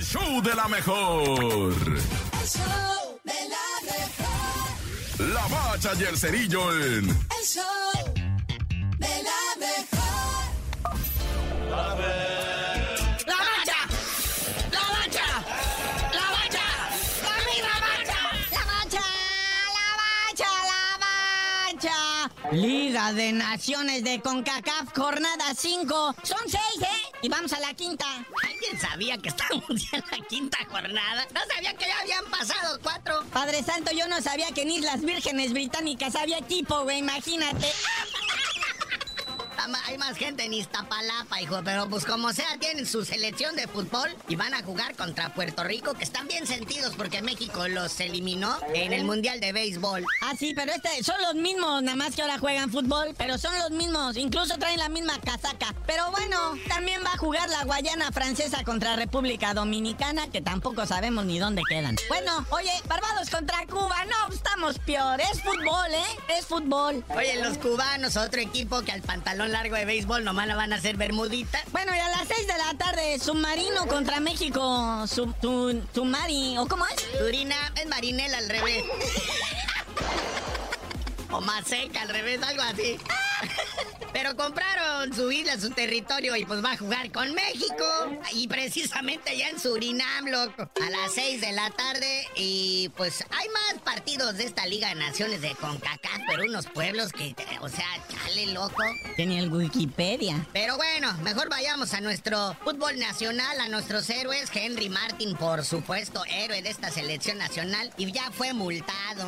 el show de la mejor. El show de la mejor. La bacha y el cerillo en El show de la mejor. ¡La mancha! ¡La mancha! ¡La mancha! ¡La misma mancha! La mancha, la mancha, la mancha. Liga de Naciones de CONCACAF, jornada 5. Son 6, ¿eh? Y vamos a la quinta. ¿Alguien sabía que estábamos ya en la quinta jornada? No sabía que ya habían pasado cuatro. Padre Santo, yo no sabía que en Islas Vírgenes Británicas había equipo, güey, imagínate. Ama- Hay más gente en Iztapalapa, hijo, pero pues como sea, tienen su selección de fútbol y van a jugar contra Puerto Rico, que están bien sentidos porque México los eliminó en el Mundial de Béisbol. Ah, sí, pero este, son los mismos, nada más que ahora juegan fútbol, pero son los mismos, incluso traen la misma casaca. Pero bueno, también va a jugar la Guayana Francesa contra República Dominicana, que tampoco sabemos ni dónde quedan. Bueno, oye, Barbados contra Cuba, no, estamos peor, es fútbol, ¿eh? Es fútbol. Oye, los cubanos, otro equipo que al pantalón largo de béisbol nomás la van a hacer bermudita. Bueno, y a las 6 de la tarde, Submarino contra México, Sub, tu, Sumari, ¿o cómo es? Turina es marinela al revés. O más seca al revés, algo así. Pero compraron su isla, su territorio y pues va a jugar con México. Y precisamente allá en Surinam, loco. A las 6 de la tarde. Y pues hay más partidos de esta Liga de Naciones de CONCACAF, pero unos pueblos que, o sea, chale, loco. Tenía el Wikipedia. Pero bueno, mejor vayamos a nuestro fútbol nacional, a nuestros héroes. Henry Martin, por supuesto, héroe de esta selección nacional. Y ya fue multado.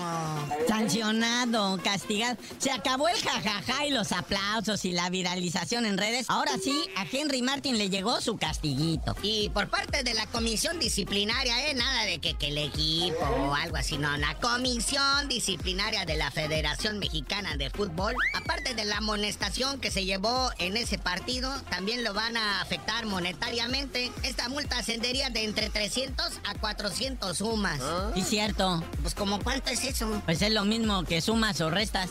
Sancionado, castigado. Se acabó el jajaja y los aplausos y la viralización en redes. Ahora sí, a Henry Martin le llegó su castiguito. Y por parte de la comisión disciplinaria, ¿eh? Nada de que, que el equipo o algo así, no. La comisión disciplinaria de la Federación Mexicana de Fútbol, aparte de la amonestación que se llevó en ese partido, también lo van a afectar monetariamente. Esta multa ascendería de entre 300 a 400 sumas. Sí, cierto. Pues, ¿como cuánto es eso? Pues es lo mismo que sumas o restas.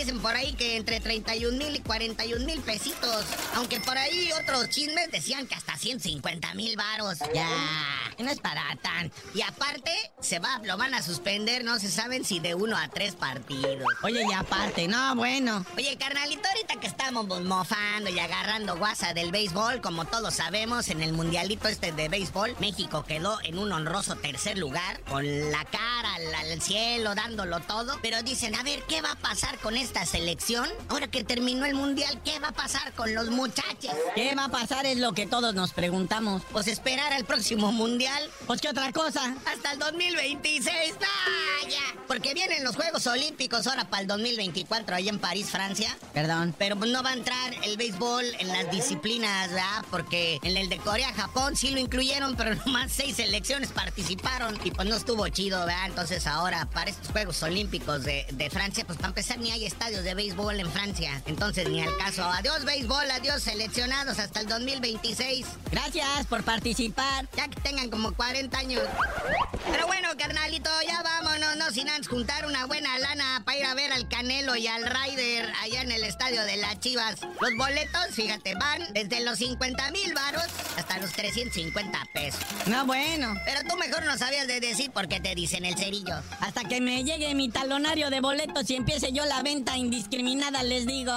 Dicen por ahí que entre 31 mil y 41 mil pesitos. Aunque por ahí otros chismes decían que hasta 150 mil varos. Ya, no es para tan. Y aparte, se va, lo van a suspender, no se saben si de uno a tres partidos. Oye, y aparte, no, bueno. Oye, carnalito, ahorita que estamos mofando y agarrando guasa del béisbol, como todos sabemos, en el mundialito este de béisbol, México quedó en un honroso tercer lugar, con la cara al, al cielo, dándolo todo. Pero dicen, a ver, ¿qué va a pasar con esta selección? Ahora que terminó el mundial, ¿qué va a pasar con los muchachos? ¿Qué va a pasar? Es lo que todos nos preguntamos. Pues esperar al próximo mundial Pues, ¿qué otra cosa? hasta el 2026. ¡Vaya! Porque vienen los Juegos Olímpicos ahora para el 2024 ahí en París, Francia. Perdón. Pero pues no va a entrar el béisbol en las disciplinas, ¿verdad? Porque en el de Corea, Japón sí lo incluyeron, pero nomás seis selecciones participaron y pues no estuvo chido, ¿verdad? Entonces ahora para estos Juegos Olímpicos de, de Francia, pues para empezar ni hay estadios de béisbol en Francia. Entonces ni al caso. Adiós béisbol, adiós seleccionados hasta el 2026. Gracias por participar. Ya que tengan como 40 años. Pero bueno, carnalito, ya vámonos, no sin antes juntar una buena lana para ir a ver al Canelo y al Ryder allá en el estadio de las Chivas. Los boletos, fíjate, van desde los 50 mil varos hasta los 350 pesos. No, bueno. Pero tú mejor no sabías de decir por qué te dicen el cerillo. Hasta que me llegue mi talonario de boletos y empiece yo la venta indiscriminada, les digo.